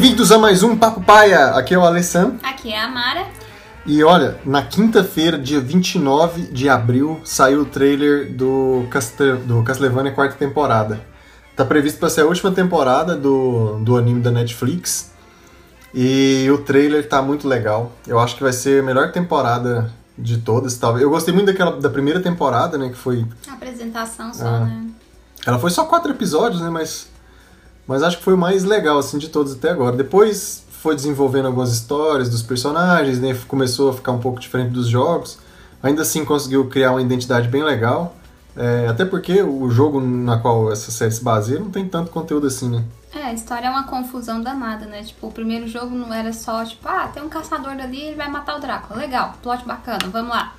Bem-vindos a mais um Papo Paia. Aqui é o Alessandro. Aqui é a Mara. E olha, na quinta-feira, dia 29 de abril, saiu o trailer do, Castel do Castlevania quarta temporada. Tá previsto para ser a última temporada do, do anime da Netflix. E o trailer tá muito legal. Eu acho que vai ser a melhor temporada de todas, talvez. Eu gostei muito daquela da primeira temporada, né, que foi Apresentação só, Ah. né? ela foi só quatro episódios, né? Mas, mas acho que foi o mais legal, assim, de todos até agora. Depois foi desenvolvendo algumas histórias dos personagens, né? Começou a ficar um pouco diferente dos jogos. Ainda assim conseguiu criar uma identidade bem legal. É, até porque o jogo na qual essa série se baseia não tem tanto conteúdo assim, né? É, a história é uma confusão danada, né? Tipo, o primeiro jogo não era só, tipo, ah, tem um caçador ali, ele vai matar o Drácula. Legal, plot bacana, vamos lá.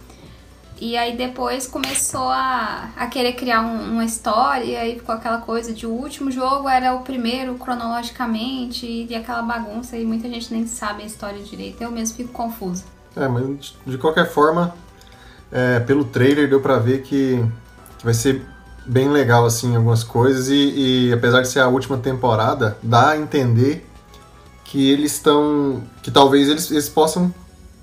E aí depois começou a, a querer criar um- uma história, e aí ficou aquela coisa de o último jogo era o primeiro cronologicamente, e aquela bagunça, e muita gente nem sabe a história direito. Eu mesmo fico confusa. É, mas de- de qualquer forma, é, pelo trailer deu pra ver que, que vai ser bem legal assim algumas coisas e, e apesar de ser a última temporada, dá a entender que eles estão, que talvez eles, eles possam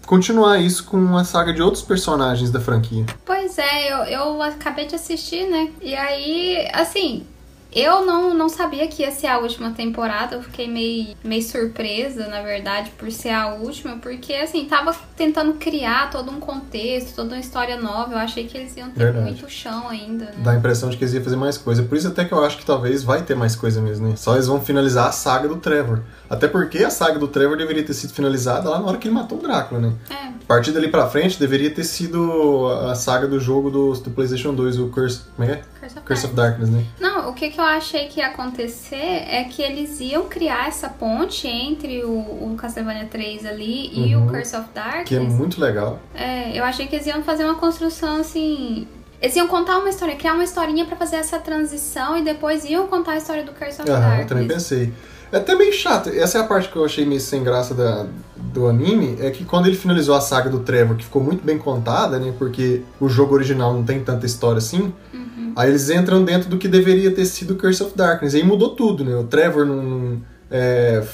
continuar isso com a saga de outros personagens da franquia. Pois é, eu, eu acabei de assistir, né? E aí, assim, eu não, não sabia que ia ser a última temporada. Eu fiquei meio, meio surpresa, na verdade, por ser a última, porque, assim, tava tentando criar todo um contexto, toda uma história nova. Eu achei que eles iam ter Verdade. muito chão ainda, né? Dá a impressão de que eles iam fazer mais coisa. Por isso até que eu acho que talvez vai ter mais coisa mesmo, né? Só eles vão finalizar a saga do Trevor. Até porque a saga do Trevor deveria ter sido finalizada lá na hora que ele matou o Drácula, né? É, A partir dali pra frente, deveria ter sido a saga do jogo do, do PlayStation 2, o Curse, como é? é? Curse of Curse of Darkness. Né? Não, o que, que eu achei que ia acontecer é que eles iam criar essa ponte entre o, o Castlevania 3 ali e Uhum. o Curse of Darkness. Que é muito legal. É, eu achei que eles iam fazer uma construção assim. Eles iam contar uma história, criar uma historinha pra fazer essa transição e depois iam contar a história do Curse of eu Darkness. também pensei. É até meio chato. Essa é a parte que eu achei meio sem graça da, do anime. É que quando ele finalizou a saga do Trevor, que ficou muito bem contada, né? Porque o jogo original não tem tanta história assim. Uhum. Aí eles entram dentro do que deveria ter sido Curse of Darkness. E aí mudou tudo, né? O Trevor não, não, é,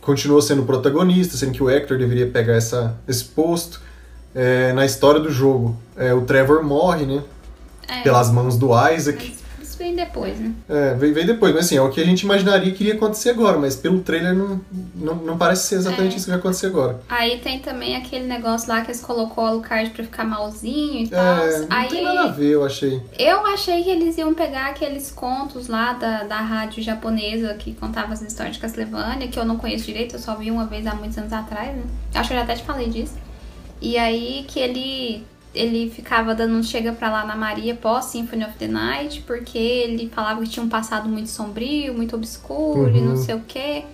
continuou sendo o protagonista, sendo que o Hector deveria pegar essa, esse posto. É, na história do jogo, é, o Trevor morre, né? É, Pelas mãos do Isaac. Vem depois, né? É, veio, veio depois, mas assim, é o que a gente imaginaria que iria acontecer agora, mas pelo trailer não, não, não parece ser exatamente É. isso que vai acontecer agora. Aí tem também aquele negócio lá que eles colocou o Alucard pra ficar malzinho e tal. É, não Aí tem nada a ver, eu achei. eu achei que eles iam pegar aqueles contos lá da, da rádio japonesa que contava as histórias de Castlevania, que eu não conheço direito, eu só vi uma vez há muitos anos atrás, né? Acho que eu já até te falei disso. E aí que ele ele ficava dando um chega pra lá na Maria pós Symphony of the Night, porque ele falava que tinha um passado muito sombrio, muito obscuro e Uhum. não sei o quê.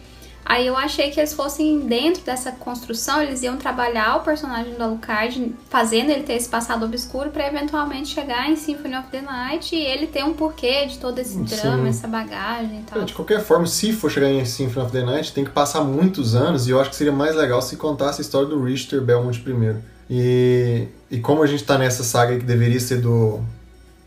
Aí eu achei que eles fossem dentro dessa construção, eles iam trabalhar o personagem do Alucard, fazendo ele ter esse passado obscuro pra eventualmente chegar em Symphony of the Night e ele ter um porquê de todo esse Sim. drama, essa bagagem e tal. De qualquer forma, se for chegar em Symphony of the Night, tem que passar muitos anos, e eu acho que seria mais legal se contasse a história do Richter Belmont primeiro. E, e como a gente tá nessa saga que deveria ser do,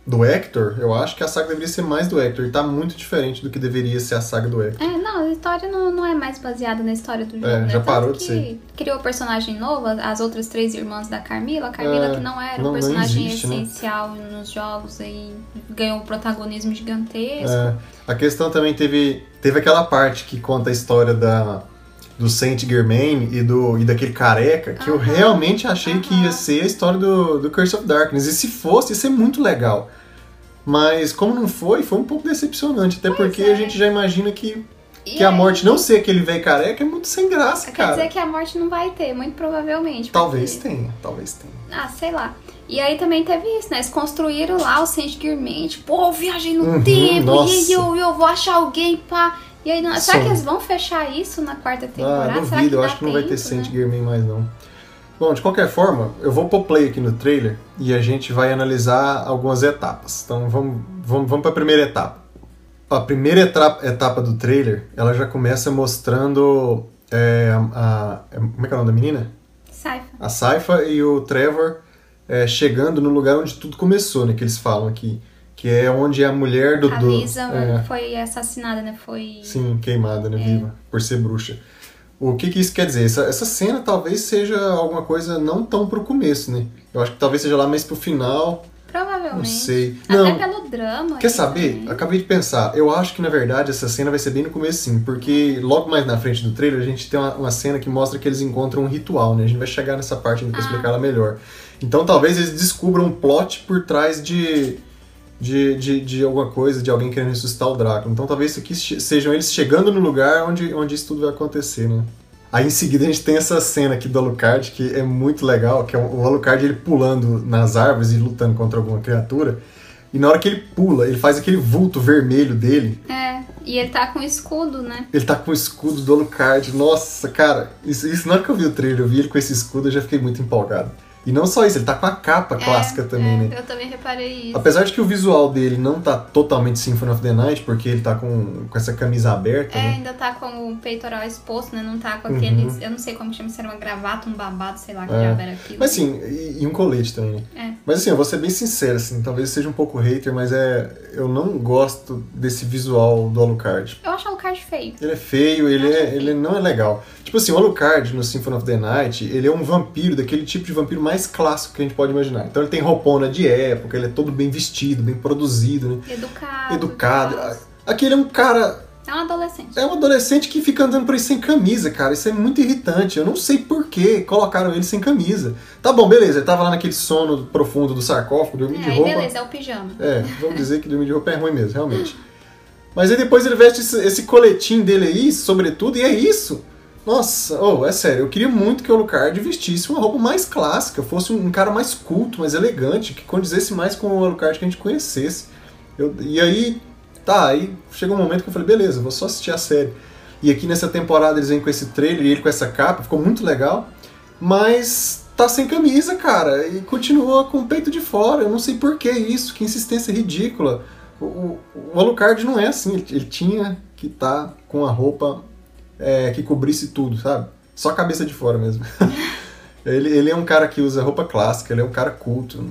do Hector, eu acho que a saga deveria ser mais do Hector, e tá muito diferente do que deveria ser a saga do Hector. É, não, a história não, não é mais baseada na história do jogo, É, né? já parou de ser. Criou personagem novo, as outras três irmãs da Carmila, a Carmila É, que não era não- um personagem existe, né? essencial nos jogos aí ganhou um protagonismo gigantesco. É, a questão também teve, teve aquela parte que conta a história da, do Saint Germain e, do, e daquele careca, que eu realmente achei que ia ser a história do, do Curse of Darkness. E se fosse, ia ser muito legal. Mas como não foi, foi um pouco decepcionante. Até porque é. a gente já imagina que, E que a morte não ser aquele velho careca é muito sem graça, Quer cara. dizer que a morte não vai ter, muito provavelmente. Talvez porque- tenha, talvez tenha. Ah, sei lá. E aí também teve isso, né? Eles construíram lá o Saint Germain, tipo, pô, viagem no Uhum, tempo, nossa. e eu, eu vou achar alguém, pá. E aí, não... será que eles vão fechar isso na quarta temporada? Ah, duvido, eu acho que não vai ter Saint né? Germain mais não. Bom, de qualquer forma, eu vou pôr play aqui no trailer e a gente vai analisar algumas etapas. Então vamos, vamos, vamos para a primeira etapa. A primeira etapa, etapa do trailer, ela já começa mostrando é, a, a- Como é que é o nome da menina? Saifa. A Saifa e o Trevor é, chegando no lugar onde tudo começou, né? Que eles falam aqui. Que é onde a mulher do... A do Lisa é, foi assassinada, né? Foi. sim, queimada, né, É. viva, por ser bruxa. O que que isso quer dizer? Essa, essa cena talvez seja alguma coisa não tão pro começo, né? Eu acho que talvez seja lá mais pro final, Provavelmente. não sei. Até Não, pelo drama. Quer saber? também. Acabei de pensar. Eu acho que na verdade essa cena vai ser bem no começo, sim, porque logo mais na frente do trailer a gente tem uma, uma cena que mostra que eles encontram um ritual, né? A gente vai chegar nessa parte ainda pra Ah. explicar ela melhor. Então talvez eles descubram um plot por trás de, de, de, de alguma coisa, de alguém querendo ressuscitar o Drácula. Então talvez isso aqui sejam eles chegando no lugar onde, onde isso tudo vai acontecer, né? Aí em seguida a gente tem essa cena aqui do Alucard que é muito legal, que é o Alucard ele pulando nas árvores e lutando contra alguma criatura. E na hora que ele pula, ele faz aquele vulto vermelho dele. É, e ele tá com escudo, né? Ele tá com o escudo do Alucard. Nossa, cara, isso, isso na hora que eu vi o trailer, eu vi ele com esse escudo, eu já fiquei muito empolgado. E não só isso, ele tá com a capa clássica É, também, é, né? Eu também reparei isso. Apesar de que o visual dele não tá totalmente Symphony of the Night, porque ele tá com, com essa camisa aberta, É, né? ainda tá com o peitoral exposto, né? Não tá com Uhum. aqueles. Eu não sei como chama, se era uma gravata, um babado, sei lá que É. era aquilo. Mas assim, e, e um colete também, né? É. Mas assim, eu vou ser bem sincero, assim, talvez seja um pouco hater, mas é. Eu não gosto desse visual do Alucard. Eu acho o Alucard feio. Ele é feio, ele, é, ele não é legal. Tipo assim, o Alucard no Symphony of the Night, ele é um vampiro, daquele tipo de vampiro mais clássico que a gente pode imaginar. Então ele tem roupona de época, ele é todo bem vestido, bem produzido, né? Educado. Educado. Aqui ele é um cara. É um adolescente. É um adolescente que fica andando por aí sem camisa, cara. Isso é muito irritante. Eu não sei por que colocaram ele sem camisa. Tá bom, beleza. Ele tava lá naquele sono profundo do sarcófago, dormindo É, de aí roupa. beleza, é o pijama. É, vamos dizer que dormir de roupa é ruim mesmo, realmente. Mas aí depois ele veste esse, esse coletinho dele aí, sobretudo, e é isso. Nossa, oh, é sério, eu queria muito que o Alucard vestisse uma roupa mais clássica, fosse um, cara mais culto, mais elegante, que condizesse mais com o Alucard que a gente conhecesse. Eu- e aí, tá, aí chegou um momento que eu falei, beleza, vou só assistir a série. E aqui nessa temporada eles vêm com esse trailer e ele com essa capa, ficou muito legal, mas tá sem camisa, cara, e continua com o peito de fora. Eu não sei por que isso, que insistência ridícula. O, o, o Alucard não é assim, ele, ele tinha que estar com a roupa é, que cobrisse tudo, sabe? Só a cabeça de fora mesmo. ele, ele é um cara que usa roupa clássica, ele é um cara culto.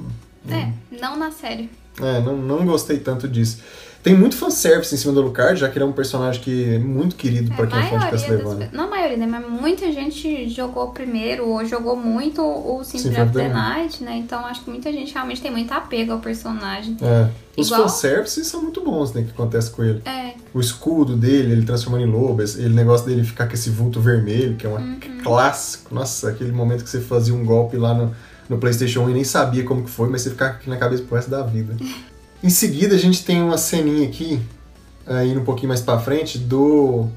É, não na série. É, não, não gostei tanto disso. Tem muito fanservice em cima do Alucard, já que ele é um personagem que é muito querido pra É, quem é fã de Castlevania. pe- não a maioria, né? Mas muita gente jogou primeiro ou jogou muito o Symphony Symphony of the Night, né? Então acho que muita gente realmente tem muito apego ao personagem. É. Os Igual- fanservices são muito bons, né, que acontece com ele. É, O escudo dele, ele transformando em lobo, ele negócio dele ficar com esse vulto vermelho, que é um Uhum. clássico. Nossa, aquele momento que você fazia um golpe lá no, no PlayStation 1 e nem sabia como que foi, mas você ficava aqui na cabeça pro resto da vida. em seguida, a gente tem uma ceninha aqui, é, indo um pouquinho mais pra frente, do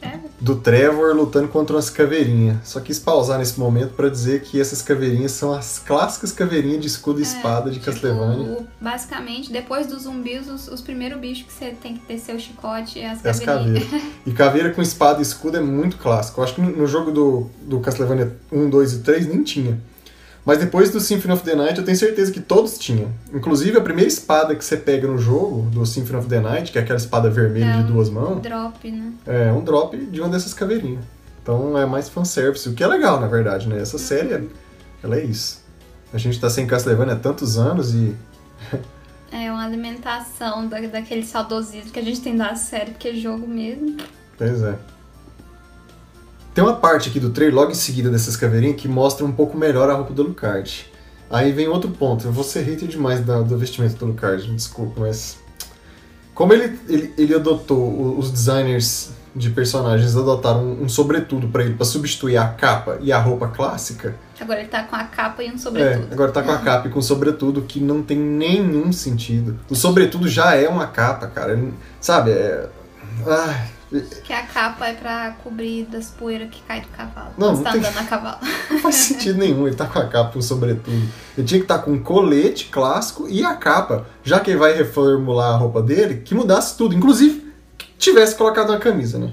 Trevor. do Trevor lutando contra umas caveirinhas. Só quis pausar nesse momento pra dizer que essas caveirinhas são as clássicas caveirinhas de escudo e espada de Tipo, Castlevania. basicamente, depois dos zumbis, os, os primeiros bichos que você tem que descer o chicote é as É as caveirinhas. caveiras. E caveira com espada e escudo é muito clássico. Eu acho que no no jogo do, do Castlevania 1, 2 e 3 nem tinha. Mas depois do Symphony of the Night eu tenho certeza que todos tinham. Inclusive a primeira espada que você pega no jogo do Symphony of the Night, que é aquela espada vermelha É de um duas mãos, Drop, né? é um drop de uma dessas caveirinhas. Então é mais fanservice, o que é legal na verdade, né? Essa série, é- ela é isso. A gente tá sem Castlevania há tantos anos e É uma alimentação da, daquele saudosismo que a gente tem da série, porque é jogo mesmo. Pois é. Tem uma parte aqui do trailer, logo em seguida dessas caveirinhas, que mostra um pouco melhor a roupa do Alucard. Aí vem outro ponto. Eu vou ser hater demais da- do vestimento do Alucard, me desculpa, mas. Como ele, ele, ele adotou, o- os designers de personagens adotaram um, um sobretudo pra ele, pra substituir a capa e a roupa clássica. Agora ele tá com a capa e um É, sobretudo. agora tá com a capa e com sobretudo, que não tem nenhum sentido. O sobretudo já é uma capa, cara. Sabe? É. Ai, Que a capa é pra cobrir das poeiras que cai do cavalo. Não, Você não tá tem- andando a cavalo. Não faz sentido nenhum ele tá com a capa e um sobretudo. Ele tinha que estar com um colete clássico e a capa. Já que ele vai reformular a roupa dele, que mudasse tudo. Inclusive, que tivesse colocado uma camisa, né?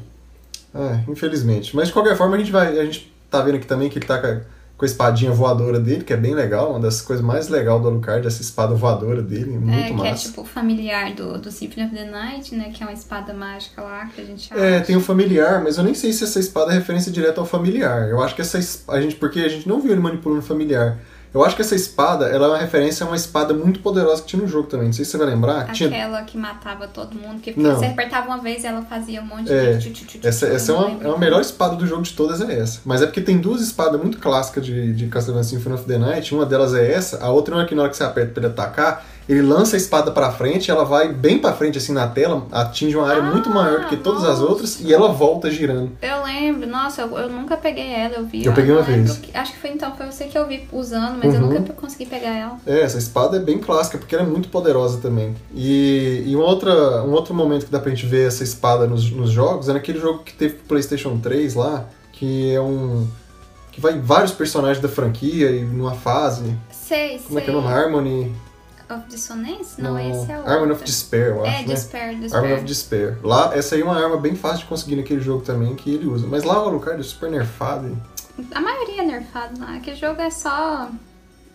Ah, infelizmente. Mas de qualquer forma, a gente vai. A gente tá vendo aqui também que ele tá com a, com a espadinha voadora dele, que é bem legal. Uma das coisas mais legais do Alucard, essa espada voadora dele. Muito é, que é massa. tipo o familiar do, do Symphony of the Night, né? Que é uma espada mágica lá que a gente acha. É, tem o familiar, mas eu nem sei se essa espada é referência direta ao familiar. Eu acho que essa es- a gente porque a gente não viu ele manipulando o familiar. Eu acho que essa espada, ela é uma referência a uma espada muito poderosa que tinha no jogo também. Não sei se você vai lembrar. Tinha... Aquela que matava todo mundo, que Não. você apertava uma vez e ela fazia um monte É, de... tchu, tchu, tchu, Essa, essa é, uma, é a melhor espada do jogo de todas, é essa. Mas é porque tem duas espadas muito clássicas de, de Castlevania Symphony of the Night. Uma delas é essa, a outra é uma que na hora que você aperta pra ele atacar, ele lança a espada pra frente, ela vai bem pra frente assim na tela, atinge uma área Ah, muito maior do que todas as nossa. outras e ela volta girando. Eu lembro, nossa, eu, eu nunca peguei ela, eu vi. Eu peguei não uma lembro vez. que- acho que foi então, foi você que eu vi usando, mas eu Uhum. nunca consegui pegar ela. É, essa espada é bem clássica, porque ela é muito poderosa também. E, e uma outra, um outro momento que dá pra gente ver essa espada nos, nos jogos é naquele jogo que teve pro PlayStation 3 lá, que é um. que vai vários personagens da franquia e numa fase. Sei, Como é que é sei. o nome? Harmony. Of Dissonance? Não, esse é o Harmony outro. of Despair, eu acho, É, né? Despair, Despair. Harmony of Despair. Lá, essa aí é uma arma bem fácil de conseguir naquele jogo também, que ele usa. Mas lá o Alucard é super nerfado. e- A maioria é nerfado lá. Aquele jogo é só,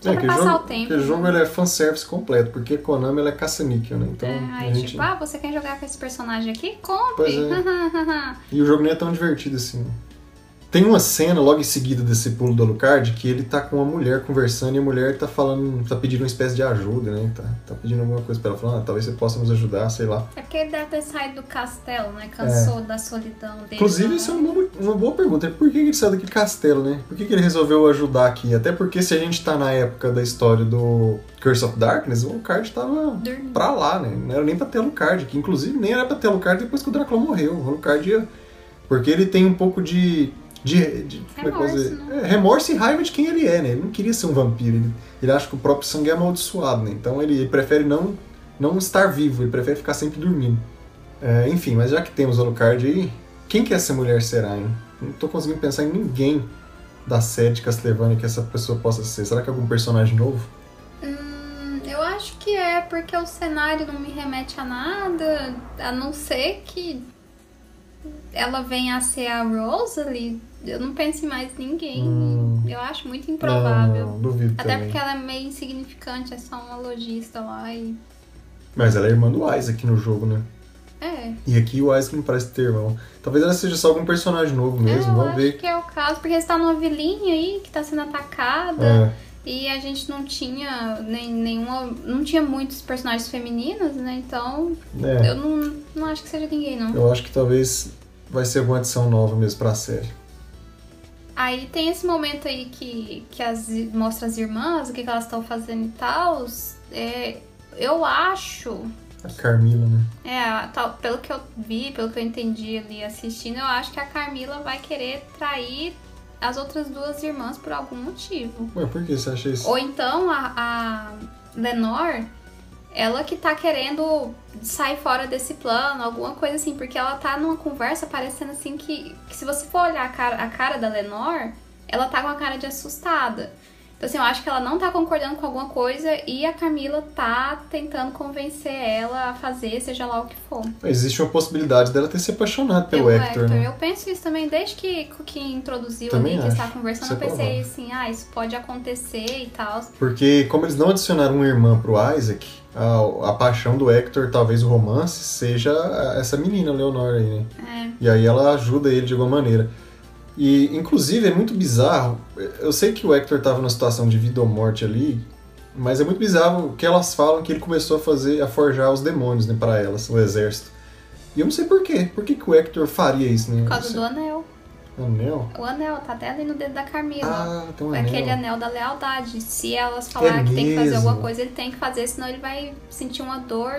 só É, pra passar jogo, o tempo. aquele jogo ele é fanservice completo, porque Konami ela é caça-níquel, né? Então, É, aí gente... tipo, ah, você quer jogar com esse personagem aqui? Compre! Pois E o jogo nem é tão divertido assim. Tem uma cena logo em seguida desse pulo do Alucard que ele tá com uma mulher conversando e a mulher tá falando, tá pedindo uma espécie de ajuda, né? Tá, tá pedindo alguma coisa pra ela, falando, ah, talvez você possa nos ajudar, sei lá. é porque ele deve ter saído do castelo, né? Cansou da solidão dele. É. Inclusive, lá. isso é uma boa, uma boa pergunta. Por que ele saiu daquele castelo, né? Por que, que ele resolveu ajudar aqui? Até porque se a gente tá na época da história do Curse of Darkness, o Alucard tava Dormindo. pra lá, né? Não era nem pra ter Alucard, que inclusive nem era pra ter Alucard depois que o Drácula morreu. O Alucard ia... Porque ele tem um pouco de... de, de é Remorso, né? É, remorso e raiva de quem ele é, né? Ele não queria ser um vampiro. Ele, ele acha que o próprio sangue é amaldiçoado, né? Então ele, ele prefere não, não estar vivo, ele prefere ficar sempre dormindo. É, enfim, mas já que temos o Alucard aí, quem que essa mulher será, hein? Não tô conseguindo pensar em ninguém da série de Castlevania que essa pessoa possa ser. Será que é algum personagem novo? Hum, eu acho que é porque o cenário não me remete a nada, a não ser que ela venha a ser a Rosalie. Eu não penso em mais ninguém. Hum. Eu acho muito improvável. Não, não, duvido Até também. porque ela é meio insignificante, é só uma lojista lá e. Mas ela é irmã do Isaac no jogo, né? É. E aqui o Isaac não parece ter irmão. Talvez ela seja só algum personagem novo mesmo, eu vamos acho ver. que é o caso, porque você tá numa vilinha aí que tá sendo atacada. É, E a gente não tinha nem, nenhuma. Não tinha muitos personagens femininos, né? Então é. eu não, não acho que seja ninguém, não. Eu acho que talvez vai ser alguma adição nova mesmo pra série. Aí tem esse momento aí que, que as, mostra as irmãs, o que, que elas estão fazendo e tal. É, eu acho. A Carmila, né? É, tal, pelo que eu vi, pelo que eu entendi ali assistindo, eu acho que a Carmila vai querer trair as outras duas irmãs por algum motivo. Ué, por que você acha isso? Ou então a, a Lenore, ela que tá querendo sair fora desse plano, alguma coisa assim, porque ela tá numa conversa parecendo assim que, que se você for olhar a cara, a cara da Lenore, ela tá com a cara de assustada. Então assim, eu acho que ela não tá concordando com alguma coisa e a Camila tá tentando convencer ela a fazer, seja lá o que for. Existe uma possibilidade dela ter se apaixonado pelo Pelo Hector, né? Eu penso isso também desde que, que introduziu Também ali, que estava conversando, Isso é eu pensei assim, ah, isso pode acontecer e tal. Porque como eles não adicionaram uma irmã pro Isaac, a, a paixão do Hector, talvez o romance, seja essa menina, Leonor aí, né? É. E aí ela ajuda ele de alguma maneira. E, inclusive, é muito bizarro. Eu sei que o Hector estava numa situação de vida ou morte ali, mas é muito bizarro que elas falam que ele começou a fazer, a forjar os demônios, né, para elas, o exército. E eu não sei por quê. Por que, que o Hector faria isso, né? Por causa do anel. Anel? O anel tá até ali no dedo da Camila. Ah, tem um É anel. Aquele anel da lealdade. Se elas falarem É que tem que fazer alguma coisa, ele tem que fazer, senão ele vai sentir uma dor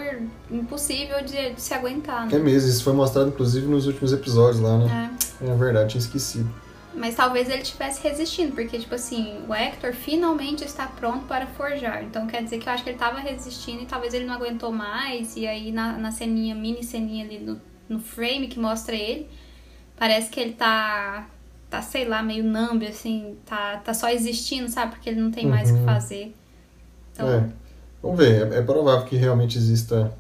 impossível de, de se aguentar. É Né? mesmo, isso foi mostrado inclusive nos últimos episódios lá, né? É. É verdade, tinha esquecido. Mas talvez ele estivesse resistindo, porque, tipo assim, o Hector finalmente está pronto para forjar. Então quer dizer que eu acho que ele estava resistindo e talvez ele não aguentou mais. E aí na, na ceninha, mini ceninha ali no, no frame que mostra ele, parece que ele tá, tá sei lá, meio numb, assim, tá, tá só existindo, sabe? Porque ele não tem mais o que Uhum. fazer. Então, É. Vamos ver, é, é provável que realmente exista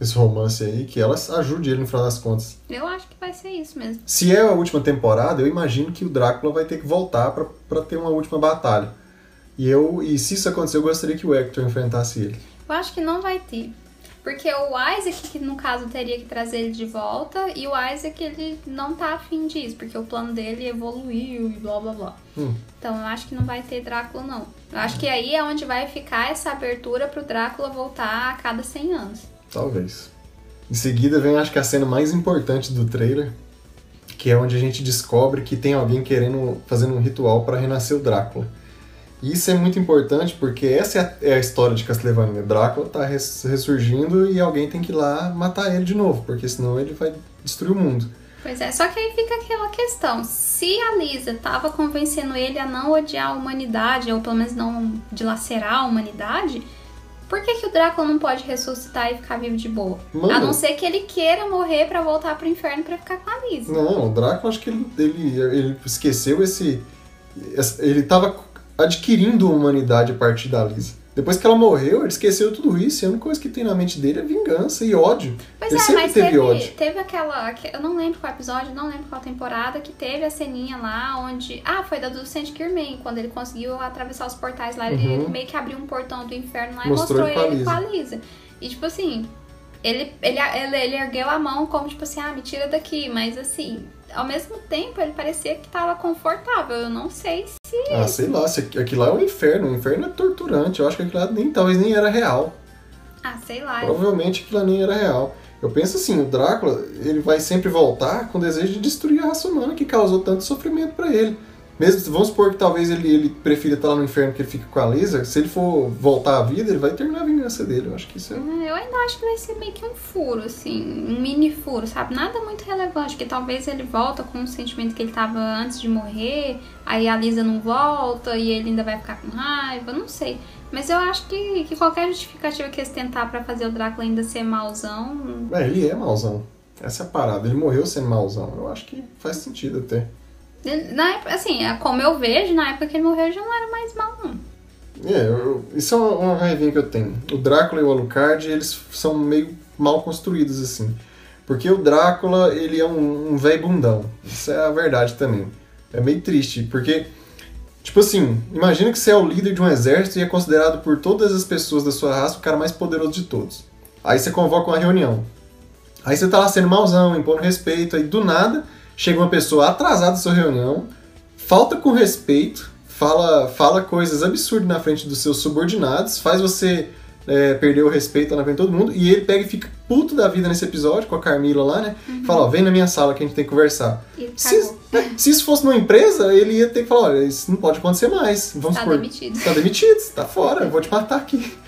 esse romance aí, que ela ajude ele no final das contas. eu acho que vai ser isso mesmo. Se é a última temporada, eu imagino que o Drácula vai ter que voltar pra ter uma última batalha. E eu, e se isso acontecer, eu gostaria que o Hector enfrentasse ele. Eu acho que não vai ter. Porque o Isaac, que no caso teria que trazer ele de volta, e o Isaac, ele não tá afim disso, porque o plano dele evoluiu e blá blá blá. Hum. Então eu acho que não vai ter Drácula, não. Eu acho que aí é onde vai ficar essa abertura pro Drácula voltar a cada 100 anos. Talvez. Em seguida vem, acho que a cena mais importante do trailer, que é onde a gente descobre que tem alguém querendo fazendo um ritual para renascer o Drácula. E isso é muito importante porque essa é a, é história de Castlevania. Drácula tá res- ressurgindo e alguém tem que ir lá matar ele de novo, porque senão ele vai destruir o mundo. Pois é, só que aí fica aquela questão. Se a Lisa tava convencendo ele a não odiar a humanidade, ou pelo menos não dilacerar a humanidade, por que, que o Drácula não pode ressuscitar e ficar vivo de boa? Mano. A não ser que ele queira morrer pra voltar pro inferno pra ficar com a Lisa. Não, o Drácula acho que ele, ele, ele esqueceu esse. esse- Ele tava adquirindo humanidade a partir da Lisa. Depois que ela morreu, ele esqueceu tudo isso e a única coisa que tem na mente dele é vingança e ódio. Pois ele é, sempre mas teve, teve, ódio. teve aquela. aque- Eu não lembro qual episódio, não lembro qual temporada, que teve a ceninha lá onde. Ah, foi da do Saint Germain, quando ele conseguiu atravessar os portais lá. Ele Uhum. meio que abriu um portão do inferno lá Mostrou e mostrou ele ele com a Lisa. E tipo assim, ele, ele, ele, ele ergueu a mão como tipo assim, ah, me tira daqui. Mas assim, ao mesmo tempo ele parecia que tava confortável. Eu não sei se. Ah, sei lá, se aqu- aquilo lá é um inferno. O inferno é torturante. Eu acho que aquilo lá nem, talvez nem era real. Ah, sei lá. Provavelmente aquilo lá nem era real. Eu penso assim, o Drácula, ele vai sempre voltar com o desejo de destruir a raça humana que causou tanto sofrimento pra ele. Mesmo, vamos supor que talvez ele, ele prefira estar lá no inferno que ele fique com a Lisa, se ele for voltar à vida, ele vai terminar a vingança dele. Eu acho que isso é... É, Eu ainda acho que vai ser meio que um furo, assim, um mini furo, sabe? Nada muito relevante, que talvez ele volta com o sentimento que ele tava antes de morrer, aí a Lisa não volta e ele ainda vai ficar com raiva, não sei. Mas eu acho que, que qualquer justificativa que eles tentar pra fazer o Drácula ainda ser mauzão, É, ele é mauzão. Essa é a parada. Ele morreu sendo mauzão. Eu acho que faz sentido até. Na época, assim, é como eu vejo, na época que ele morreu já não era mais mal, não. É, eu- isso é uma raivinha que eu tenho. O Drácula e o Alucard, eles são meio mal construídos, assim. Porque o Drácula, ele é um, um velho bundão. Isso é a verdade também. É meio triste, porque, tipo assim, imagina que você é o líder de um exército e é considerado por todas as pessoas da sua raça o cara mais poderoso de todos. Aí você convoca uma reunião. Aí você tá lá sendo mauzão, impondo respeito, aí do nada chega uma pessoa atrasada da sua reunião, falta com respeito, fala, fala coisas absurdas na frente dos seus subordinados, faz você é, perder o respeito na frente de todo mundo, e ele pega e fica puto da vida nesse episódio com a Carmila lá, né? Fala, ó, vem na minha sala que a gente tem que conversar. Se, né, se isso fosse numa empresa, ele ia ter que falar, olha, isso não pode acontecer mais. Vamos Tá supor, demitido. Tá demitido, tá fora, eu vou te matar aqui.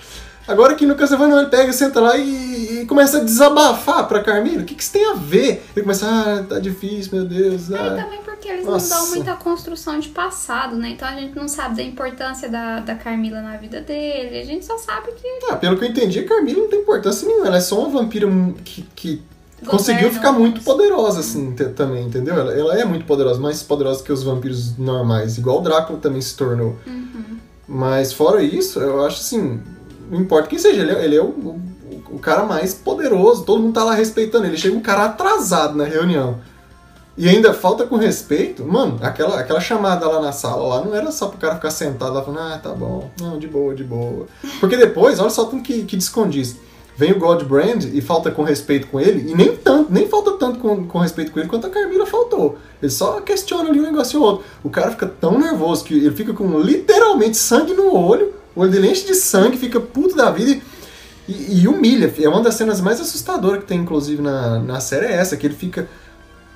Agora aqui no Castlevania ele pega, senta lá e, e começa a desabafar pra Carmila. O que, que isso tem a ver? Ele começa, ah, tá difícil, meu Deus. É, e Ah. também porque eles Nossa. não dão muita construção de passado, né? Então a gente não sabe da importância da, da Carmila na vida dele. A gente só sabe que Ah, pelo que eu entendi, a Carmila não tem importância nenhuma. Ela é só uma vampira que, que conseguiu ficar muito os- poderosa, assim, também, entendeu? Ela, ela é muito poderosa, mais poderosa que os vampiros normais. Igual o Drácula também se tornou. Uhum. Mas fora isso, eu acho assim, não importa quem seja, ele é, ele é o, o, o cara mais poderoso, todo mundo tá lá respeitando ele. Chega um cara atrasado na reunião. E ainda falta com respeito, mano, aquela, aquela chamada lá na sala lá não era só pro cara ficar sentado lá falando, ah, tá bom, não, de boa, de boa. Porque depois, olha só tudo que, que descondiz. Vem o Godbrand e falta com respeito com ele, e nem tanto, nem falta tanto com, com respeito com ele quanto a Carmila faltou. Ele só questiona ali um negócio ou outro. O cara fica tão nervoso que ele fica com literalmente sangue no olho, o olho dele enche de sangue, fica puto da vida e, e, e humilha. É uma das cenas mais assustadoras que tem, inclusive, na, na série, é essa, que ele fica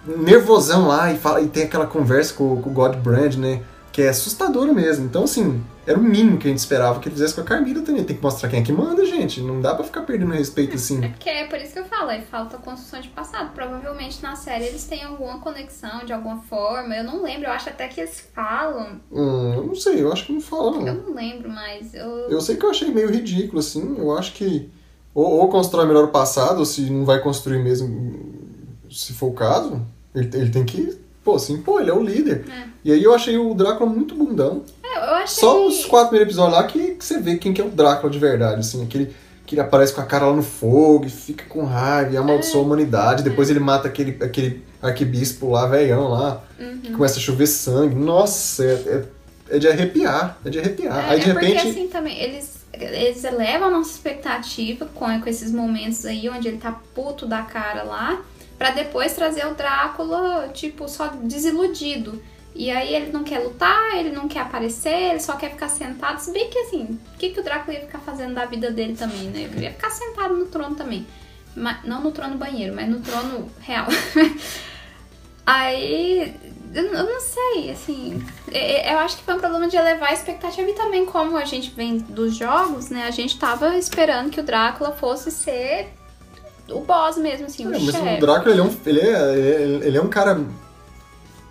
nervosão lá e, fala, e tem aquela conversa com, com o Godbrand, né? Que é assustadora mesmo. Então, assim, era o mínimo que a gente esperava que ele fizesse com a Carmila também. Tem que mostrar quem é que manda, gente. Não dá pra ficar perdendo respeito É assim. porque é por isso que eu falo, aí falta construção de passado. Provavelmente na série eles têm alguma conexão de alguma forma. Eu não lembro, eu acho até que eles falam. Hum, eu não sei, eu acho que não fala, Eu não. não lembro, mas eu. Eu sei que eu achei meio ridículo, assim. Eu acho que ou, ou constrói melhor o passado, ou se não vai construir mesmo, se for o caso, ele, ele tem que, pô, se impor, ele é o líder. É. E aí eu achei o Drácula muito bundão. É, eu achei. Só os quatro primeiros episódios lá que, que você vê quem que é o Drácula de verdade, assim, aquele que ele aparece com a cara lá no fogo e fica com raiva e amaldiçoa a humanidade. Depois ele mata aquele, aquele arquebispo lá, velhão lá, Uhum. que começa a chover sangue. Nossa, é, é, é de arrepiar, é de arrepiar. É, aí de é porque repente. assim também, eles. eles elevam a nossa expectativa com, com esses momentos aí onde ele tá puto da cara lá, para depois trazer o Drácula, tipo, só desiludido. E aí ele não quer lutar, ele não quer aparecer, ele só quer ficar sentado. Se bem que assim, o que, que o Drácula ia ficar fazendo da vida dele também, né? Ele ia ficar sentado no trono também. Mas, não no trono banheiro, mas no trono real. aí. Eu, não sei, assim. Eu acho que foi um problema de elevar a expectativa e também, como a gente vem dos jogos, né? A gente tava esperando que o Drácula fosse ser o boss mesmo, assim, É, o mas chefe. o Drácula, ele é, um, ele, é, ele, ele é um cara...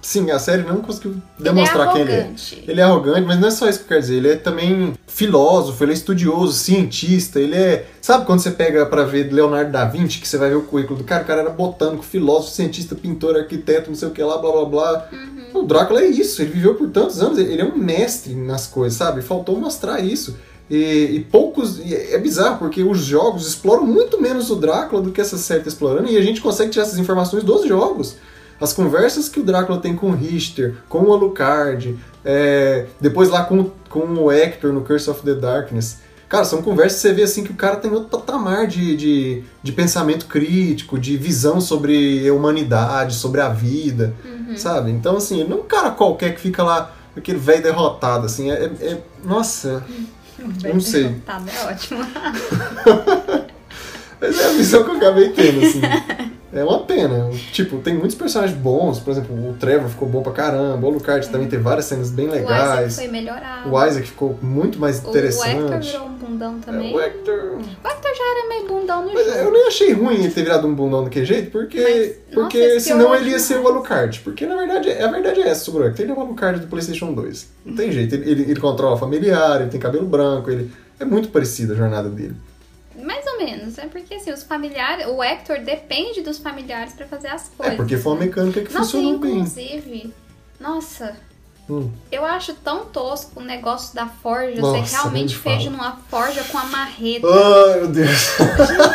Sim, a série não conseguiu demonstrar quem ele é. arrogante. Ele é arrogante, mas não é só isso que eu quero dizer. Ele é também filósofo, ele é estudioso, cientista, ele é... Sabe quando você pega pra ver Leonardo da Vinci, que você vai ver o currículo do cara? O cara era botânico, filósofo, cientista, pintor, arquiteto, não sei o que lá, blá blá blá. Uhum. O Drácula é isso, ele viveu por tantos anos, ele é um mestre nas coisas, sabe? Faltou mostrar isso. E, e poucos... e é bizarro, porque os jogos exploram muito menos o Drácula do que essa série tá explorando, e a gente consegue tirar essas informações dos jogos. As conversas que o Drácula tem com o Richter, com o Alucard, é, depois lá com, com o Hector no Curse of the Darkness. Cara, são conversas que você vê assim que o cara tem outro patamar de, de, de pensamento crítico, de visão sobre a humanidade, sobre a vida, sabe? Então, assim, não é um cara qualquer que fica lá, aquele velho derrotado, assim. É, é- é- nossa, eu não sei. Tá, é ótimo. Mas é a visão que eu acabei tendo, assim. É uma pena. Tipo, tem muitos personagens bons, por exemplo, o Trevor ficou bom pra caramba, o Alucard também teve várias cenas bem O Isaac legais. foi melhorado. O Isaac ficou muito mais O Hector interessante. virou um bundão É, também. o Hector. O Hector já era meio bundão no Mas jogo. eu nem achei ruim ele ter virado um bundão daquele jeito, porque, Mas, porque nossa, senão ele ia ser o. Alucard. Porque na verdade, a verdade é essa sobre o Hector. Ele é o Alucard do PlayStation 2. Não tem jeito. Ele, ele, ele controla familiar, ele tem cabelo branco, ele é muito parecido a jornada dele. Menos. É porque assim, os familiares. O Hector depende dos familiares pra fazer as coisas. É, porque foi uma mecânica que Nossa, funcionou bem. inclusive. Nossa, Hum. eu acho tão tosco o negócio da forja. Nossa, você realmente fez fala. numa forja com a marreta. Ai, meu Deus.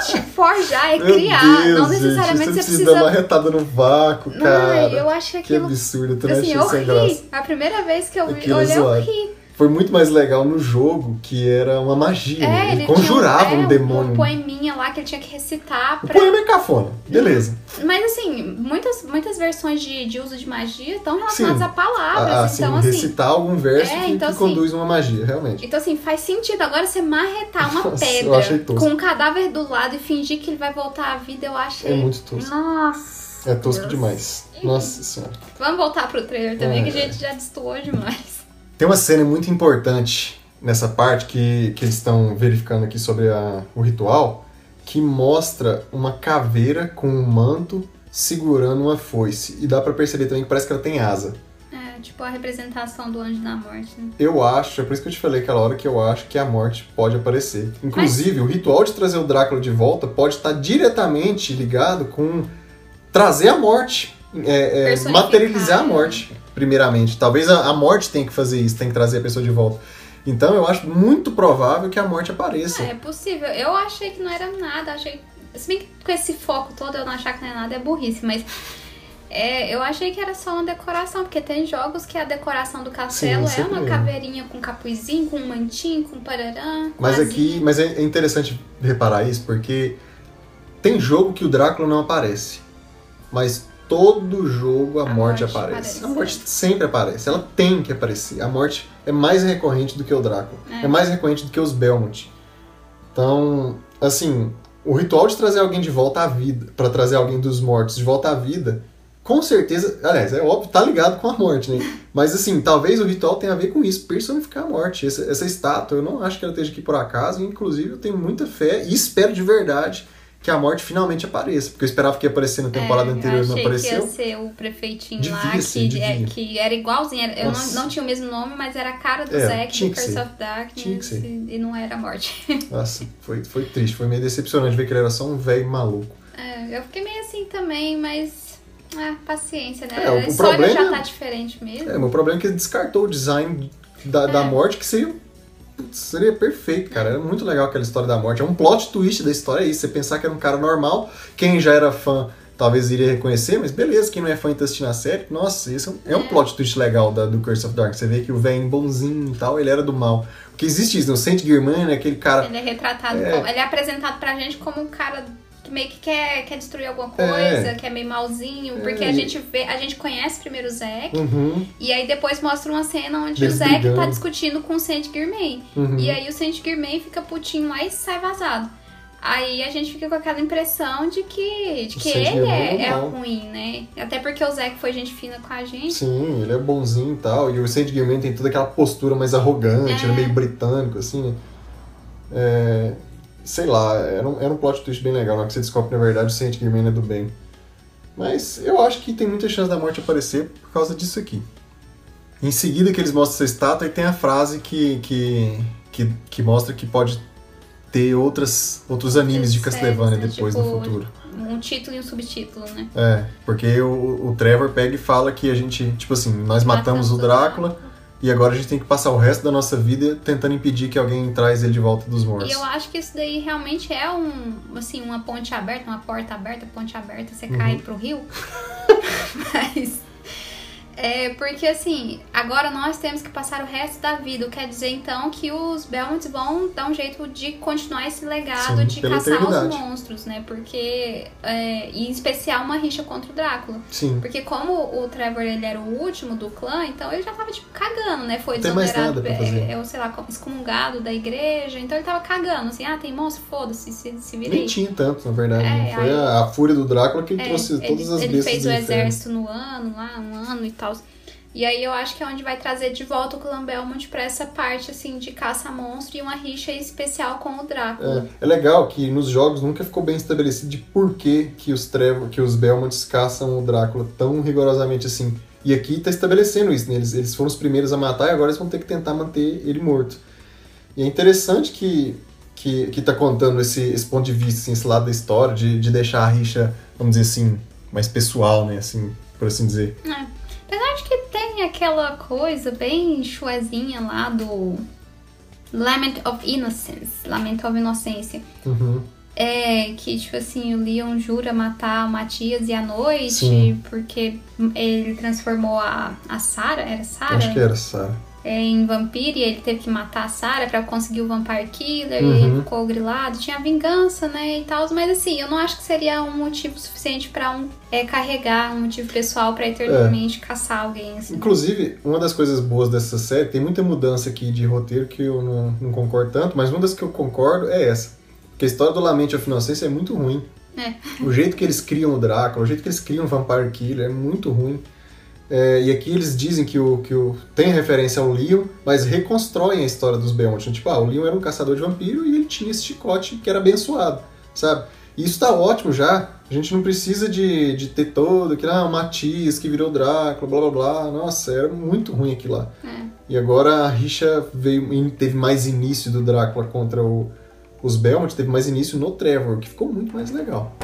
Gente, forjar é Meu criar. Deus, não gente, necessariamente você você precisa dar uma retada no vácuo, cara. Ai, eu acho que Que aquilo. absurdo, eu também Assim, achei eu sem graça. ri. A primeira vez que eu vi, é olhei, eu ri. Foi muito mais legal no jogo, que era uma magia. É, né? ele ele conjurava tinha um, um é, demônio. Um poeminha lá que ele tinha que recitar O pra. poema é cafona, beleza. Mas assim, muitas, muitas versões de, de uso de magia estão relacionadas Sim. a palavras. Ah, assim, então, assim. recitar algum verso É, que, então, que assim, conduz uma magia, realmente. Então, assim, faz sentido. Agora você marretar uma Nossa, eu pedra com um cadáver do lado e fingir que ele vai voltar à vida, eu achei. É muito tosco. Nossa. É tosco Deus. demais. Nossa senhora. Vamos voltar pro trailer também, É. que a gente já destoou demais. Tem uma cena muito importante nessa parte que, que eles estão verificando aqui sobre a- o ritual, que mostra uma caveira com um manto segurando uma foice. E dá pra perceber também que parece que ela tem asa. É, tipo a representação do anjo da morte, né? Eu acho, é por isso que eu te falei aquela hora que eu acho que a morte pode aparecer. Inclusive, o ritual de trazer o Drácula de volta pode estar diretamente ligado com trazer a morte, é, é, materializar a né? morte, primeiramente. Talvez a, a morte tenha que fazer isso, tem que trazer a pessoa de volta. Então eu acho muito provável que a morte apareça. É, é possível. Eu achei que não era nada, achei. Se bem que com esse foco todo eu não achar que não é nada é burrice, mas. é, eu achei que era só uma decoração, porque tem jogos que a decoração do castelo Sim, é uma caveirinha com capuzinho, com um mantinho, com pararã. Mas aqui, mas é interessante reparar isso porque tem jogo que o Drácula não aparece, mas todo jogo a, A morte, morte aparece. aparece. A morte sempre aparece, ela tem que aparecer. A morte é mais recorrente do que o Drácula, é, É. mais recorrente do que os Belmont. Então, assim, o ritual de trazer alguém de volta à vida, para trazer alguém dos mortos de volta à vida, com certeza, aliás, é óbvio, tá ligado com a morte, né? Mas assim, talvez o ritual tenha a ver com isso, personificar a morte. Essa, essa estátua, eu não acho que ela esteja aqui por acaso, inclusive eu tenho muita fé e espero de verdade que a morte finalmente apareça, porque eu esperava que ia aparecer na temporada É, anterior e eu não achei apareceu. que ia ser o prefeitinho Devia lá, que, é- que era igualzinho. era- eu não, não tinha o mesmo nome, mas era a cara do É, Zack do que Curse of Darkness. E, e não era a morte. Nossa, foi, foi triste, foi meio decepcionante ver que ele era só um velho maluco. É, eu fiquei meio assim também, mas. Ah, paciência, né? É, o a história problema- já tá diferente mesmo. É, meu problema é que ele descartou o design da, da É. morte, que seria, putz, seria perfeito, cara. Era muito legal aquela história da morte. É um plot twist da história, é isso. Você pensar que era um cara normal, quem já era fã talvez iria reconhecer, mas beleza, quem não é fã e tá assistindo a série, nossa, isso é um, é um plot twist legal da, do Curse of Dark. Você vê que o velho bonzinho e tal, ele era do mal. Porque existe isso, né? o Saint Germain é aquele cara. Ele é retratado, É. como- ele é apresentado pra gente como um cara que meio que quer, quer destruir alguma coisa, É. que é meio malzinho, É, porque a e- gente vê, a gente conhece primeiro o Zack, Uhum, e aí depois mostra uma cena onde o Zack tá brigando. discutindo com o Saint Germain. uhum. E aí o Saint Germain fica putinho lá e sai vazado. Aí a gente fica com aquela impressão de que, de que ele é, é é ruim, né? Até porque o Zack foi gente fina com a gente. Sim, ele é bonzinho e tal. E o Saint Germain tem toda aquela postura mais arrogante, É. é meio britânico, assim, né? É, sei lá, era um, era um plot twist bem legal, na hora que você descobre que, na verdade, o Saint Germain é do bem. Mas eu acho que tem muita chance da morte aparecer por causa disso aqui. Em seguida que eles mostram essa estátua, e tem a frase que, que, que, que mostra que pode ter outras, outros animes de Castlevania né? depois Tipo, no futuro. Um título e um subtítulo, né? É, porque o, o Trevor pega e fala que a gente, tipo assim, nós matamos o Drácula e agora a gente tem que passar o resto da nossa vida tentando impedir que alguém traz ele de volta dos mortos. E eu acho que isso daí realmente é um, assim, uma ponte aberta, uma porta aberta, ponte aberta, você Uhum. cai pro rio. Mas é porque assim, agora nós temos que passar o resto da vida. Quer dizer então que os Belmonts vão dar um jeito de continuar esse legado Sim, de caçar eternidade. os monstros, né? Porque é, e em especial uma rixa contra o Drácula. Sim, Porque como o Trevor ele era o último do clã, então ele já tava tipo cagando, né? Foi desonerado, é, é, sei lá, excomungado da igreja, então ele tava cagando, assim, ah, tem monstro, foda-se, se, se nem virei. tinha tanto, na verdade. É, né? Foi aí- a, a fúria do Drácula que É, trouxe ele, todas as ele bestas fez do o exército no ano, lá, um ano e tal. E aí eu acho que é onde vai trazer de volta o clã Belmont pra essa parte, assim, de caça a monstro e uma rixa especial com o Drácula. É, é legal que nos jogos nunca ficou bem estabelecido de por que, que os Trevor, que os Belmonts caçam o Drácula tão rigorosamente assim. E aqui tá estabelecendo isso, né? Eles, eles foram os primeiros a matar e agora eles vão ter que tentar manter ele morto. E é interessante que, que, que tá contando esse, esse ponto de vista, assim, esse lado da história, de, de deixar a rixa, vamos dizer assim, mais pessoal, né? Assim, por assim dizer. É. Apesar de que tem aquela coisa bem chuezinha lá do Lament of Innocence, Lamento of Inocência. Uhum. É, que, tipo assim, o Leon jura matar o Matias e a noite, Sim. porque ele transformou a, a Sarah, era Sarah? Acho que era, Sarah. Em vampiro e ele teve que matar a Sarah pra conseguir o Vampire Killer e Uhum. ele ficou grilado. Tinha vingança, né, e tal, mas assim, eu não acho que seria um motivo suficiente pra um, é, carregar um motivo pessoal pra eternamente É. caçar alguém, assim. Inclusive, uma das coisas boas dessa série, tem muita mudança aqui de roteiro que eu não, não concordo tanto, mas uma das que eu concordo é essa. Porque a história do Lamente of Inocência é muito ruim. É. O jeito que eles criam o Drácula, o jeito que eles criam o Vampire Killer é muito ruim. É, e aqui eles dizem que o, que o tem referência ao Leon, mas reconstroem a história dos Belmont. Tipo, ah, o Leon era um caçador de vampiro e ele tinha esse chicote que era abençoado, sabe? E isso tá ótimo já. A gente não precisa de, de ter todo, que ah, o Matias que virou Drácula, blá blá blá. Nossa, era muito ruim aquilo lá. É. E agora a rixa veio, teve mais início do Drácula contra o- os Belmont, teve mais início no Trevor, que ficou muito mais legal.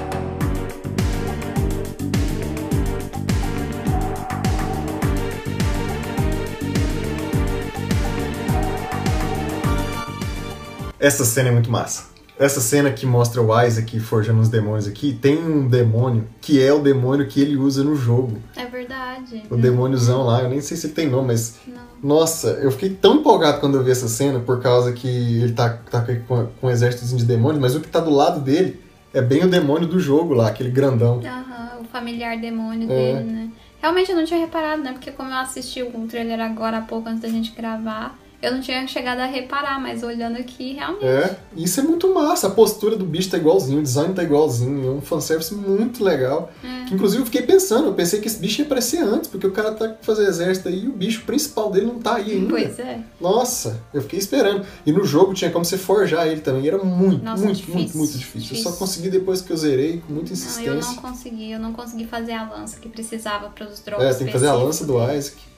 Essa cena é muito massa. Essa cena que mostra o Isaac forjando os demônios aqui, tem um demônio que é o demônio que ele usa no jogo. É verdade. O demôniozão lá, eu nem sei se ele tem nome, mas Não. nossa, eu fiquei tão empolgado quando eu vi essa cena, por causa que ele tá, tá com, com um exército de demônios, mas o que tá do lado dele é bem o demônio do jogo lá, aquele grandão. Aham, o familiar demônio É. dele, né? Realmente eu não tinha reparado, né? Porque como eu assisti o trailer agora há pouco antes da gente gravar, eu não tinha chegado a reparar, mas olhando aqui, realmente. É, isso é muito massa. A postura do bicho tá igualzinho, o design tá igualzinho. É um fanservice muito legal. É. Que inclusive eu fiquei pensando, eu pensei que esse bicho ia aparecer antes, porque o cara tá fazendo exército aí e o bicho principal dele não tá aí ainda. Pois é. Nossa, eu fiquei esperando. E no jogo tinha como você forjar ele também. Era muito, Nossa, muito, difícil, muito, muito difícil. Eu difícil. só consegui depois que eu zerei, com muita Não, insistência. eu não consegui, eu não consegui fazer a lança que precisava para os drops. É, tem que fazer a lança do. Isaac.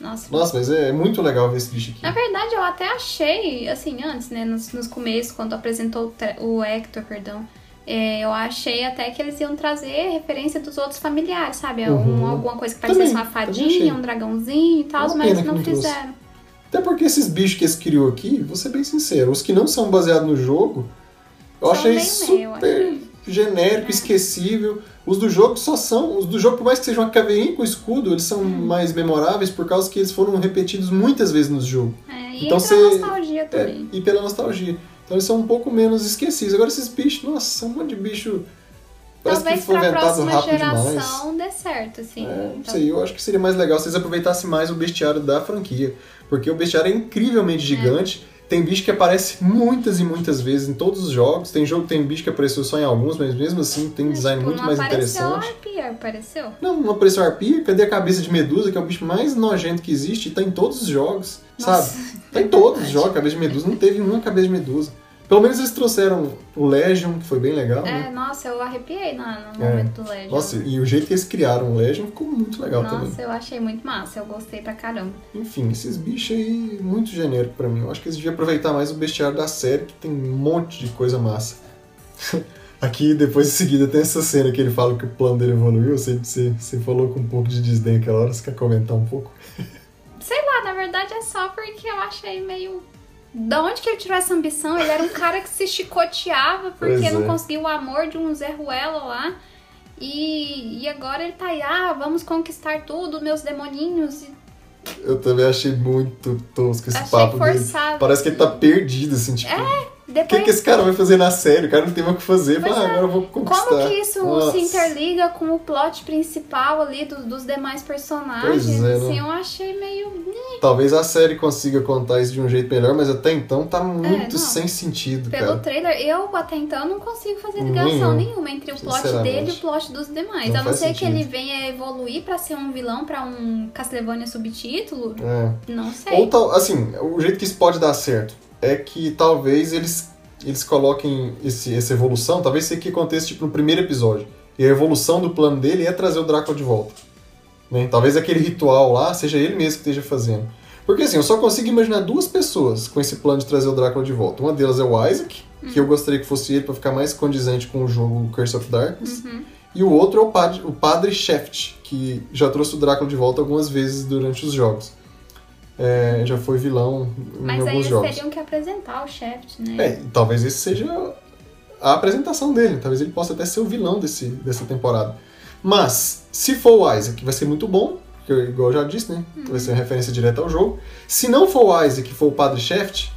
Nossa, Nossa, mas é muito legal ver esse bicho aqui. Na verdade, eu até achei, assim, antes, né, nos, nos começos, quando apresentou o, o Hector, perdão, é, eu achei até que eles iam trazer referência dos outros familiares, sabe? Uhum. Um- alguma coisa que parecesse uma fadinha, um dragãozinho e tal, mas não não fizeram. Até porque esses bichos que eles criou aqui, vou ser bem sincero, os que não são baseados no jogo, eu São achei bem meio, eu super. Genérico, esquecível. Os do jogo só são. Os do jogo, por mais que sejam uma caveirinha com escudo, eles são mais memoráveis por causa que eles foram repetidos muitas vezes no jogo. É, e Então pela você- nostalgia também. É, e pela nostalgia. Então eles são um pouco menos esquecíveis. Agora esses bichos, nossa, um monte de bicho. Parece Talvez pra inventado próxima geração demais. dê certo, assim. É, não Então, sei, eu acho que seria mais legal se eles aproveitassem mais o bestiário da franquia. Porque o bestiário é incrivelmente gigante. Tem bicho que aparece muitas e muitas vezes em todos os jogos. Tem jogo tem bicho que apareceu só em alguns, mas mesmo assim tem um design tipo, muito não mais apareceu interessante. arpia, apareceu? Não, não apareceu arpia. Cadê a cabeça de medusa, que é o bicho mais nojento que existe? E tá em todos os jogos, Nossa, sabe? Tá em todos os jogos, cabeça de medusa. Não teve uma cabeça de medusa. Pelo menos eles trouxeram o Legion, que foi bem legal, É, né? nossa, eu arrepiei na- no É. momento do Legend. Nossa, e o jeito que eles criaram o Legion ficou muito legal Nossa, também. eu achei muito massa, eu gostei pra caramba. Enfim, esses bichos aí, muito genérico pra mim. Eu acho que eles deviam aproveitar mais o bestiário da série, que tem um monte de coisa massa. Aqui, depois em seguida, tem essa cena que ele fala que o plano dele evoluiu. Você, você, você falou com um pouco de desdém aquela hora, você quer comentar um pouco? Sei lá, na verdade é só porque eu achei meio. Da onde que ele tirou essa ambição? Ele era um cara que se chicoteava porque Pois não é. conseguiu o amor de um Zé Ruela lá. E, e agora ele tá aí, ah, vamos conquistar tudo, meus demoninhos. Eu também achei muito tosco esse achei papo dele. forçado. Parece que ele tá perdido, assim, tipo... O que, Depois, que esse cara vai fazer na série? O cara não tem mais o que fazer. Fala, ah, é. agora eu vou conquistar. como que isso Nossa. se interliga com o plot principal ali do- dos demais personagens? É, assim, né? eu achei meio. Talvez a série consiga contar isso de um jeito melhor, mas até então tá muito não. sem sentido, Pelo cara. trailer, eu até então não consigo fazer ligação nenhuma entre o plot dele e o plot dos demais. Não a não ser que sentido. ele venha evoluir pra ser um vilão pra um Castlevania subtítulo, É. não sei. Ou tal, assim, o jeito que isso pode dar certo é que talvez eles, eles coloquem esse, essa evolução, talvez isso aqui aconteça tipo no primeiro episódio. E a evolução do plano dele é trazer o Drácula de volta. Né? Talvez aquele ritual lá seja ele mesmo que esteja fazendo. Porque assim, eu só consigo imaginar duas pessoas com esse plano de trazer o Drácula de volta. Uma delas é o Isaac, que eu gostaria que fosse ele pra ficar mais condizente com o jogo Curse of Darkness. Uhum. E o outro é o padre, o padre Shaft, que já trouxe o Drácula de volta algumas vezes durante os jogos. É, já foi vilão em Mas aí alguns eles jogos. teriam que apresentar o Shaft, né? É, talvez esse seja a apresentação dele. Talvez ele possa até ser o vilão desse, dessa temporada. Mas, se for o Isaac, vai ser muito bom, porque, igual eu já disse, né? Vai ser uma referência direta ao jogo. Se não for o Isaac for o Padre Shaft,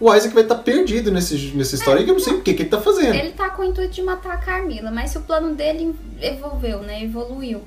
o Isaac vai estar perdido nesse, nessa história aí que eu não sei o que, que ele tá fazendo. Ele tá com o intuito de matar a Carmila, mas se o plano dele evolveu, né? Evoluiu.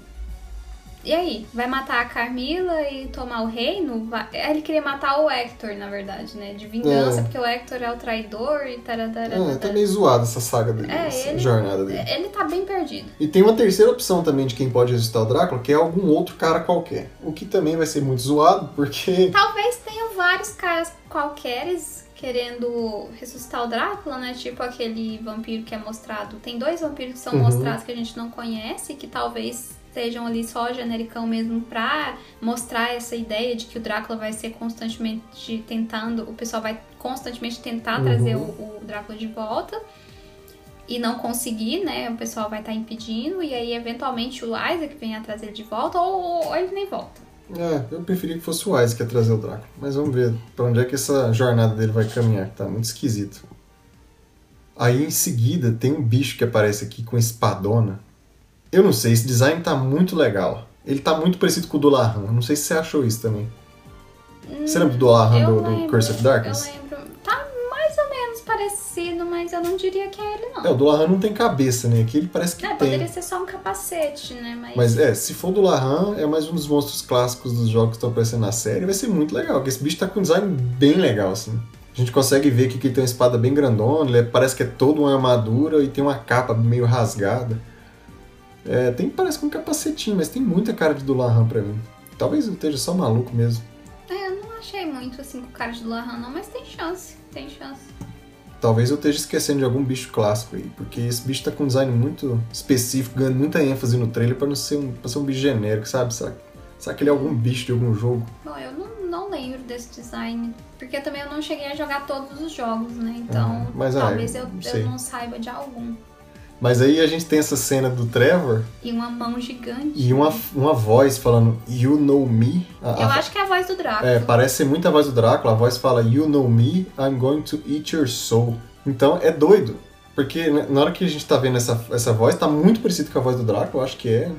E aí? Vai matar a Carmila e tomar o reino? Vai- Ele queria matar o Hector, na verdade, né? De vingança, É. porque o Hector é o traidor e taradara. É, tá meio zoado essa saga dele, É, essa ele- jornada dele. Ele tá bem perdido. E tem uma terceira opção também de quem pode ressuscitar o Drácula, que é algum outro cara qualquer. O que também vai ser muito zoado, porque. Talvez tenham vários caras qualqueres querendo ressuscitar o Drácula, né? Tipo aquele vampiro que é mostrado. Tem dois vampiros que são Uhum. mostrados que a gente não conhece, que talvez sejam ali só genericão mesmo pra mostrar essa ideia de que o Drácula vai ser constantemente tentando, o pessoal vai constantemente tentar Uhum. trazer o, o Drácula de volta. E não conseguir, né? O pessoal vai estar impedindo, e aí eventualmente o Isaac venha trazer ele de volta, ou, ou ele nem volta. É, eu preferia que fosse o Isaac a trazer o Drácula. Mas vamos ver pra onde é que essa jornada dele vai caminhar, que tá muito esquisito. Aí em seguida tem um bicho que aparece aqui com espadona. Eu não sei, esse design tá muito legal. Ele tá muito parecido com o do Lahan. Não sei se você achou isso também. Você lembra do Lahan do, do lembro, Curse of Darkness? Eu lembro. Tá mais ou menos parecido, mas eu não diria que é ele, não. É, o do Lahan não tem cabeça, né? Aqui ele parece que É, tem. poderia ser só um capacete, né? Mas, Mas é, se for do Lahan, é mais um dos monstros clássicos dos jogos que estão aparecendo na série. Vai ser muito legal, porque esse bicho tá com um design bem legal, assim. A gente consegue ver que ele tem uma espada bem grandona, ele é- parece que é toda uma armadura e tem uma capa meio rasgada. É, tem, parece com um capacetinho, mas tem muita cara de do Lahan pra mim. Talvez eu esteja só maluco mesmo. é, eu não achei muito assim com cara de Lahan, não, mas tem chance. Tem chance. Talvez eu esteja esquecendo de algum bicho clássico aí, porque esse bicho tá com um design muito específico, ganhando muita ênfase no trailer pra não ser um, pra ser um bicho genérico, sabe? Será, será que ele é algum bicho de algum jogo? Bom, eu não, não lembro desse design. Porque também eu não cheguei a jogar todos os jogos, né? Então, Ah, mas, ah, talvez eu, não eu sei. não saiba de algum. Mas aí a gente tem essa cena do Trevor E uma mão gigante. e uma, uma voz falando You know me. A- Eu a- acho que é a voz do Drácula. é, parece ser muito a voz do Drácula. A voz fala You know me, I'm going to eat your soul. Então é doido. Porque né, na hora que a gente tá vendo essa, essa voz, tá muito parecido com a voz do eu acho que é.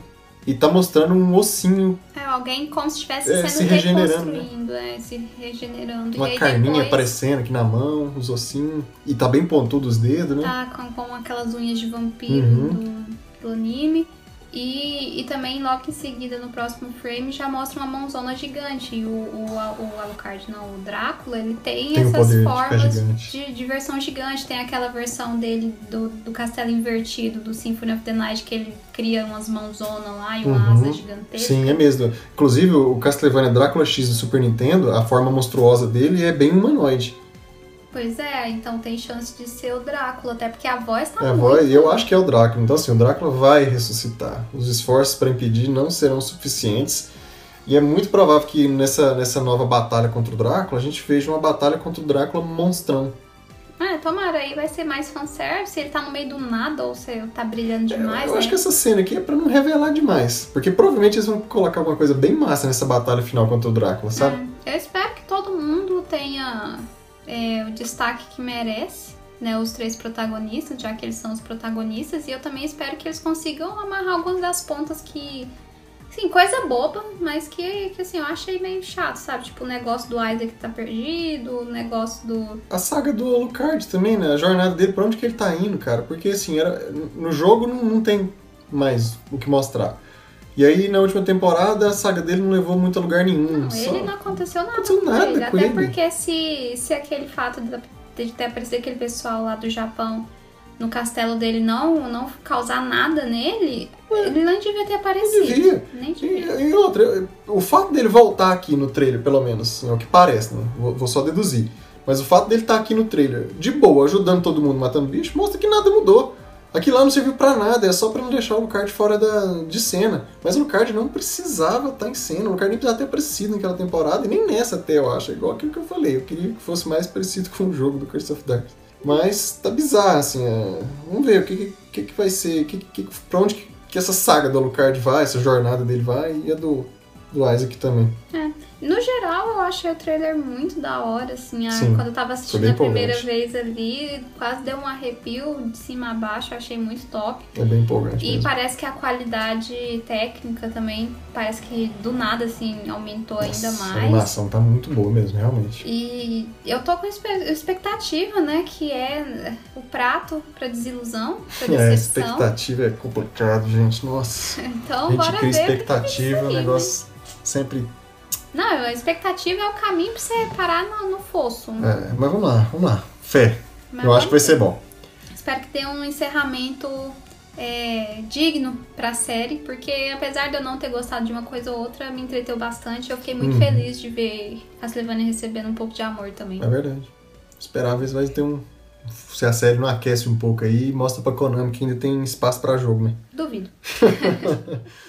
E tá mostrando um ossinho. É, alguém como se estivesse É, sendo se regenerando, reconstruindo, é, se regenerando. Uma e aí carninha depois aparecendo aqui na mão, os ossinhos. E tá bem pontudo os dedos, né? tá com, com aquelas unhas de vampiro Uhum. do, do anime. E, e também logo em seguida, no próximo frame, já mostra uma mãozona gigante. E o, o, o Alucard, não, o Drácula, ele tem, Tem essas formas de, de versão gigante. Tem aquela versão dele do, do castelo invertido, do Symphony of the Night, que ele cria umas mãozonas lá e uma Uhum. asa gigantesca. Sim, é mesmo. Inclusive, o Castlevania Drácula X do Super Nintendo, a forma monstruosa dele é bem humanoide. Pois é, então tem chance de ser o Drácula, até porque a voz tá É muito... voz, e eu acho que é o Drácula. Então, assim, o Drácula vai ressuscitar. Os esforços para impedir não serão suficientes. E é muito provável que nessa, nessa nova batalha contra o Drácula, a gente veja uma batalha contra o Drácula monstrão. É, tomara, aí vai ser mais fanservice, ele tá no meio do nada, ou se tá brilhando demais, eu né? acho que essa cena aqui é pra não revelar demais. Porque provavelmente eles vão colocar alguma coisa bem massa nessa batalha final contra o Drácula, sabe? É, eu espero que todo mundo tenha é, o destaque que merece, né? Os três protagonistas, já que eles são os protagonistas, e eu também espero que eles consigam amarrar algumas das pontas que. Sim, coisa boba, mas que, que assim, eu achei meio chato, sabe? Tipo, o negócio do Isaac tá perdido, o negócio do. A saga do Alucard também, né? A jornada dele, pra onde que ele tá indo, cara? Porque assim, era, no jogo não, não tem mais o que mostrar. E aí, na última temporada, a saga dele não levou muito a lugar nenhum. Não, só- ele não aconteceu nada, aconteceu com nada ele. com Até ele. porque se, se aquele fato de, de ter aparecido aquele pessoal lá do Japão no castelo dele não, não causar nada nele, ele não devia ter aparecido. devia. Nem devia. E, e outra, o fato dele voltar aqui no trailer, pelo menos, é o que parece, né? Vou, vou só deduzir. Mas o fato dele estar aqui no trailer, de boa, ajudando todo mundo, matando bicho, mostra que nada mudou. Aquilo lá não serviu pra nada, é só pra não deixar o Lucard fora da, de cena. Mas o Lucard não precisava estar em cena, o Lucard nem precisava ter aparecido naquela temporada, e nem nessa até, eu acho. É igual aquilo que eu falei, eu queria que fosse mais parecido com o jogo do Curse of Darkness. Mas tá bizarro, assim, é... vamos ver o que, que, que vai ser, que, que, pra onde que, essa saga do Alucard vai, essa jornada dele vai, e a do, do Isaac também. No geral, eu achei o trailer muito da hora, assim. a- Sim, quando eu tava assistindo a primeira vez ali, quase deu um arrepio de cima a baixo, eu achei muito top. É bem empolgante E mesmo. parece que a qualidade técnica também, parece que do nada, assim, aumentou ainda Nossa, A mais. animação tá muito boa mesmo, realmente. E eu tô com expectativa, né? Que é o prato pra desilusão, pra É, decepção. expectativa é complicado, gente. Nossa. Então, a gente bora cria ver. expectativa, o sair, né? negócio sempre. Não, a expectativa é o caminho pra você parar no, no fosso. É, mas vamos lá, vamos lá. Fé. Mas Eu acho que vai ser bom. Espero que tenha um encerramento é, digno pra série, porque apesar de eu não ter gostado de uma coisa ou outra, me entreteu bastante. Eu fiquei muito Uhum. feliz de ver Castlevania recebendo um pouco de amor também. É verdade. Esperar ver se vai ter um. Se a série não aquece um pouco aí, mostra pra Konami que ainda tem espaço pra jogo, né? Duvido.